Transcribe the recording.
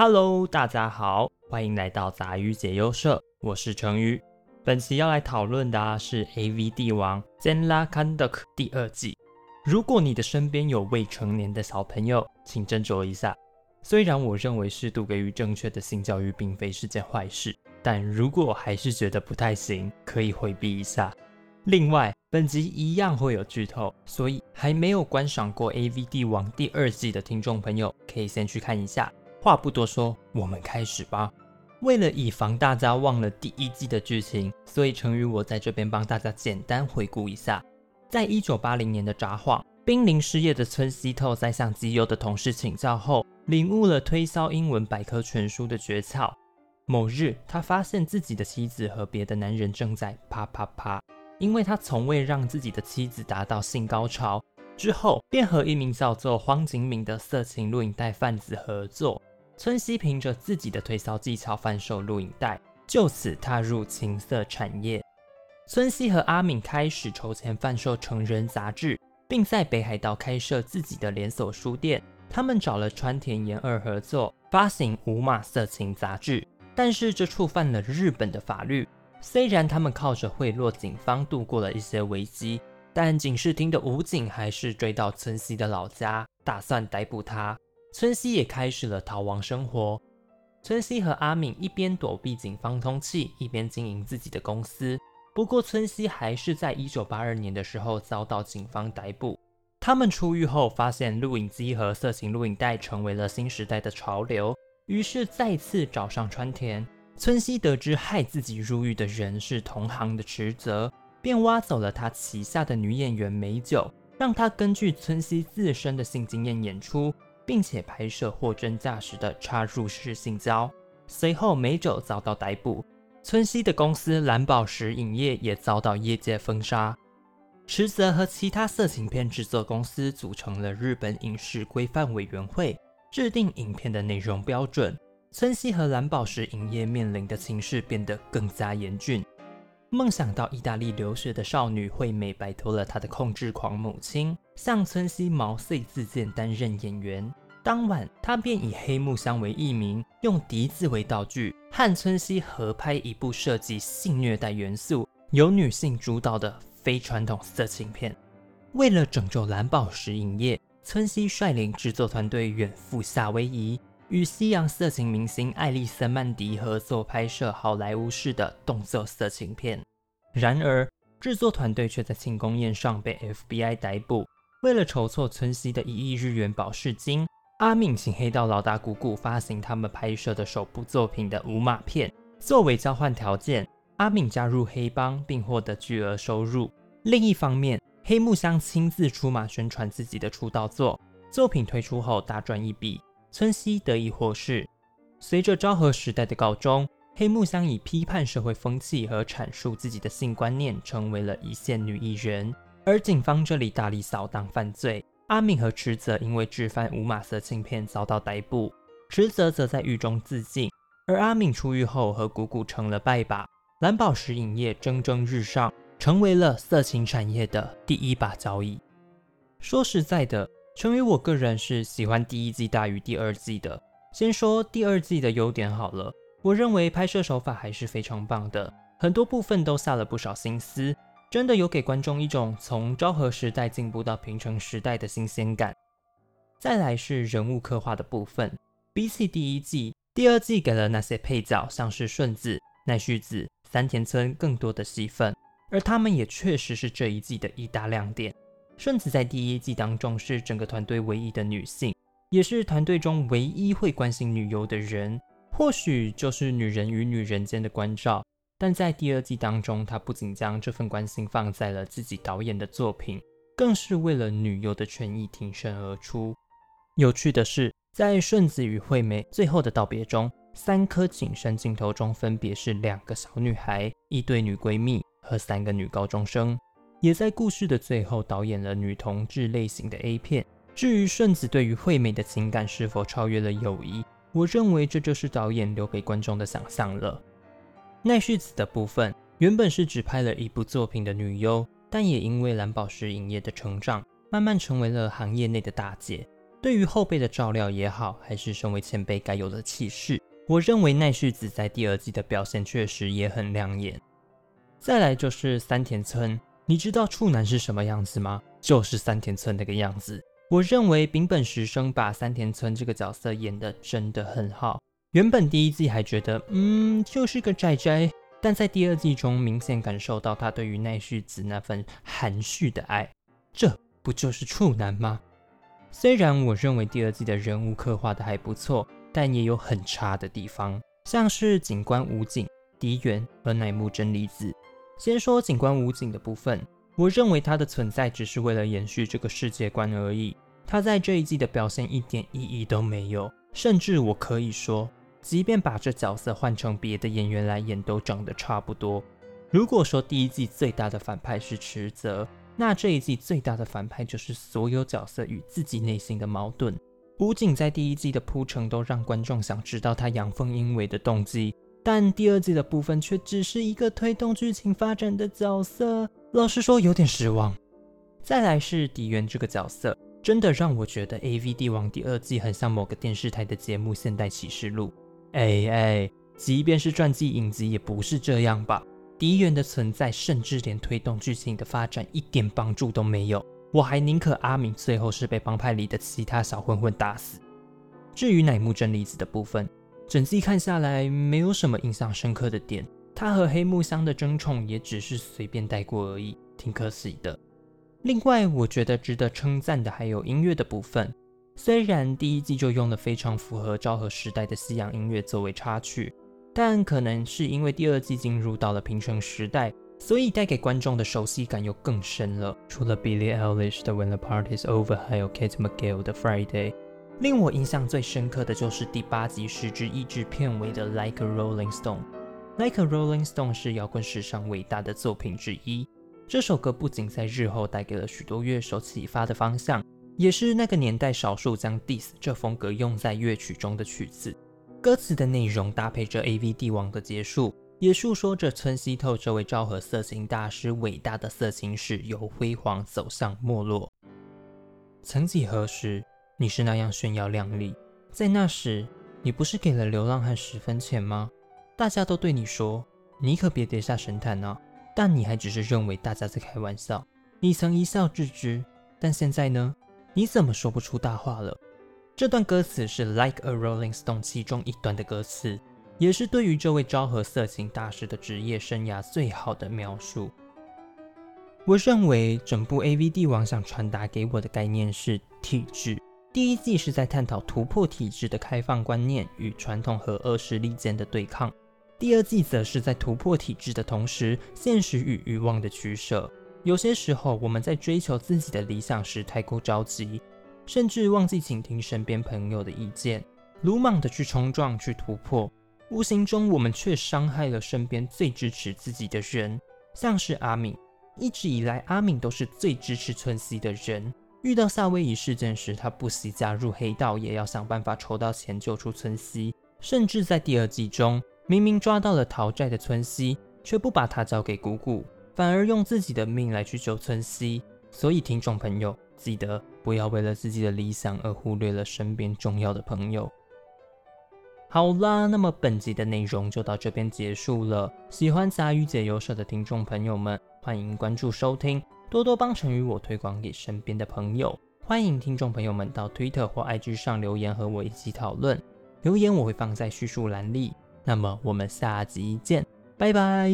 Hello，大家好，欢迎来到杂鱼解忧社，我是成鱼。本期要来讨论的是《A V 帝王 Zenla Kanduk》第二季。如果你的身边有未成年的小朋友，请斟酌一下。虽然我认为适度给予正确的性教育并非是件坏事，但如果还是觉得不太行，可以回避一下。另外，本集一样会有剧透，所以还没有观赏过《A V 帝王》第二季的听众朋友，可以先去看一下。话不多说，我们开始吧。为了以防大家忘了第一季的剧情，所以成宇我在这边帮大家简单回顾一下。在一九八零年的札幌，濒临失业的村西透在向基优的同事请教后，领悟了推销英文百科全书的诀窍。某日，他发现自己的妻子和别的男人正在啪啪啪，因为他从未让自己的妻子达到性高潮。之后，便和一名叫做荒井敏的色情录影带贩子合作。村西凭着自己的推销技巧贩售录影带，就此踏入情色产业。村西和阿敏开始筹钱贩售成人杂志，并在北海道开设自己的连锁书店。他们找了川田研二合作发行五码色情杂志，但是这触犯了日本的法律。虽然他们靠着贿赂警方度过了一些危机，但警视厅的武警还是追到村西的老家，打算逮捕他。村西也开始了逃亡生活。村西和阿敏一边躲避警方通缉，一边经营自己的公司。不过，村西还是在一九八二年的时候遭到警方逮捕。他们出狱后发现录影机和色情录影带成为了新时代的潮流，于是再次找上川田。村西得知害自己入狱的人是同行的池泽，便挖走了他旗下的女演员美久，让她根据村西自身的性经验演出。并且拍摄货真价实的插入式性交，随后美酒遭到逮捕，村西的公司蓝宝石影业也遭到业界封杀。池泽和其他色情片制作公司组成了日本影视规范委员会，制定影片的内容标准。村西和蓝宝石影业面临的情势变得更加严峻。梦想到意大利留学的少女惠美摆脱了她的控制狂母亲，向村西毛遂自荐担任演员。当晚，她便以黑木香为艺名，用笛子为道具，和村西合拍一部涉及性虐待元素、由女性主导的非传统色情片。为了拯救蓝宝石影业，村西率领制作团队远赴夏威夷。与西洋色情明星艾丽森·曼迪合作拍摄好莱坞式的动作色情片，然而制作团队却在庆功宴上被 FBI 逮捕。为了筹措村西的一亿日元保释金，阿敏请黑道老大谷谷发行他们拍摄的首部作品的无码片。作为交换条件，阿敏加入黑帮并获得巨额收入。另一方面，黑木香亲自出马宣传自己的出道作，作品推出后大赚一笔。村西得以获释。随着昭和时代的告终，黑木香以批判社会风气和阐述自己的性观念，成为了一线女艺人。而警方这里大力扫荡犯罪，阿敏和池泽因为制贩无码色情片遭到逮捕，池泽则在狱中自尽。而阿敏出狱后和谷谷成了拜把，蓝宝石影业蒸蒸日上，成为了色情产业的第一把交椅。说实在的。成为我个人是喜欢第一季大于第二季的。先说第二季的优点好了，我认为拍摄手法还是非常棒的，很多部分都下了不少心思，真的有给观众一种从昭和时代进步到平成时代的新鲜感。再来是人物刻画的部分，比起第一季，第二季给了那些配角，像是顺子、奈绪子、三田村更多的戏份，而他们也确实是这一季的一大亮点。顺子在第一季当中是整个团队唯一的女性，也是团队中唯一会关心女优的人，或许就是女人与女人间的关照。但在第二季当中，她不仅将这份关心放在了自己导演的作品，更是为了女优的权益挺身而出。有趣的是，在顺子与惠美最后的道别中，三颗景深镜头中分别是两个小女孩、一对女闺蜜和三个女高中生。也在故事的最后导演了女同志类型的 A 片。至于顺子对于惠美的情感是否超越了友谊，我认为这就是导演留给观众的想象了。奈绪子的部分原本是只拍了一部作品的女优，但也因为蓝宝石影业的成长，慢慢成为了行业内的大姐。对于后辈的照料也好，还是身为前辈该有的气势，我认为奈绪子在第二季的表现确实也很亮眼。再来就是三田村，你知道处男是什么样子吗？就是三田村那个样子。我认为丙本实生把三田村这个角色演得真的很好。原本第一季还觉得，嗯，就是个宅宅，但在第二季中明显感受到他对于奈绪子那份含蓄的爱，这不就是处男吗？虽然我认为第二季的人物刻画的还不错，但也有很差的地方，像是警官武警、敌原和乃木真理子。先说警官武警的部分，我认为他的存在只是为了延续这个世界观而已，他在这一季的表现一点意义都没有，甚至我可以说，即便把这角色换成别的演员来演，都长得差不多。如果说第一季最大的反派是池泽，那这一季最大的反派就是所有角色与自己内心的矛盾。武警在第一季的铺陈都让观众想知道他阳奉阴违的动机，但第二季的部分却只是一个推动剧情发展的角色。老实说，有点失望。再来是迪原这个角色，真的让我觉得《A V 帝王》第二季很像某个电视台的节目《现代启示录》。哎哎，即便是传记影集，也不是这样吧？敌人的存在，甚至连推动剧情的发展一点帮助都没有。我还宁可阿明最后是被帮派里的其他小混混打死。至于乃木真理子的部分，整季看下来没有什么印象深刻的点，他和黑木香的争宠也只是随便带过而已，挺可惜的。另外，我觉得值得称赞的还有音乐的部分，虽然第一季就用了非常符合昭和时代的西洋音乐作为插曲。但可能是因为第二季进入到了平成时代，所以带给观众的熟悉感又更深了。除了 Billie Eilish 的 When the Party's Over，还有 Kate McGill 的 Friday，令我印象最深刻的就是第八集十之一支片尾的 Like a Rolling Stone。Like a Rolling Stone 是摇滚史上伟大的作品之一。这首歌不仅在日后带给了许多乐手启发的方向，也是那个年代少数将 Diss 这风格用在乐曲中的曲子。歌词的内容搭配着 A V 帝王的结束，也诉说着村西透这位昭和色情大师伟大的色情史由辉煌走向没落。曾几何时，你是那样炫耀靓丽，在那时，你不是给了流浪汉十分钱吗？大家都对你说，你可别跌下神坛啊！但你还只是认为大家在开玩笑，你曾一笑置之。但现在呢？你怎么说不出大话了？这段歌词是《Like a Rolling Stone》其中一段的歌词，也是对于这位昭和色情大师的职业生涯最好的描述。我认为整部 A V 帝王想传达给我的概念是体制。第一季是在探讨突破体制的开放观念与传统和恶势力间的对抗，第二季则是在突破体制的同时，现实与欲望的取舍。有些时候，我们在追求自己的理想时太过着急。甚至忘记倾听身边朋友的意见，鲁莽的去冲撞、去突破，无形中我们却伤害了身边最支持自己的人，像是阿敏。一直以来，阿敏都是最支持村西的人。遇到夏威夷事件时，他不惜加入黑道，也要想办法筹到钱救出村西。甚至在第二季中，明明抓到了逃债的村西，却不把他交给姑姑，反而用自己的命来去救村西。所以，听众朋友。记得不要为了自己的理想而忽略了身边重要的朋友。好啦，那么本集的内容就到这边结束了。喜欢杂鱼解忧社的听众朋友们，欢迎关注收听，多多帮成语我推广给身边的朋友。欢迎听众朋友们到推特或 IG 上留言和我一起讨论，留言我会放在叙述栏里。那么我们下集见，拜拜。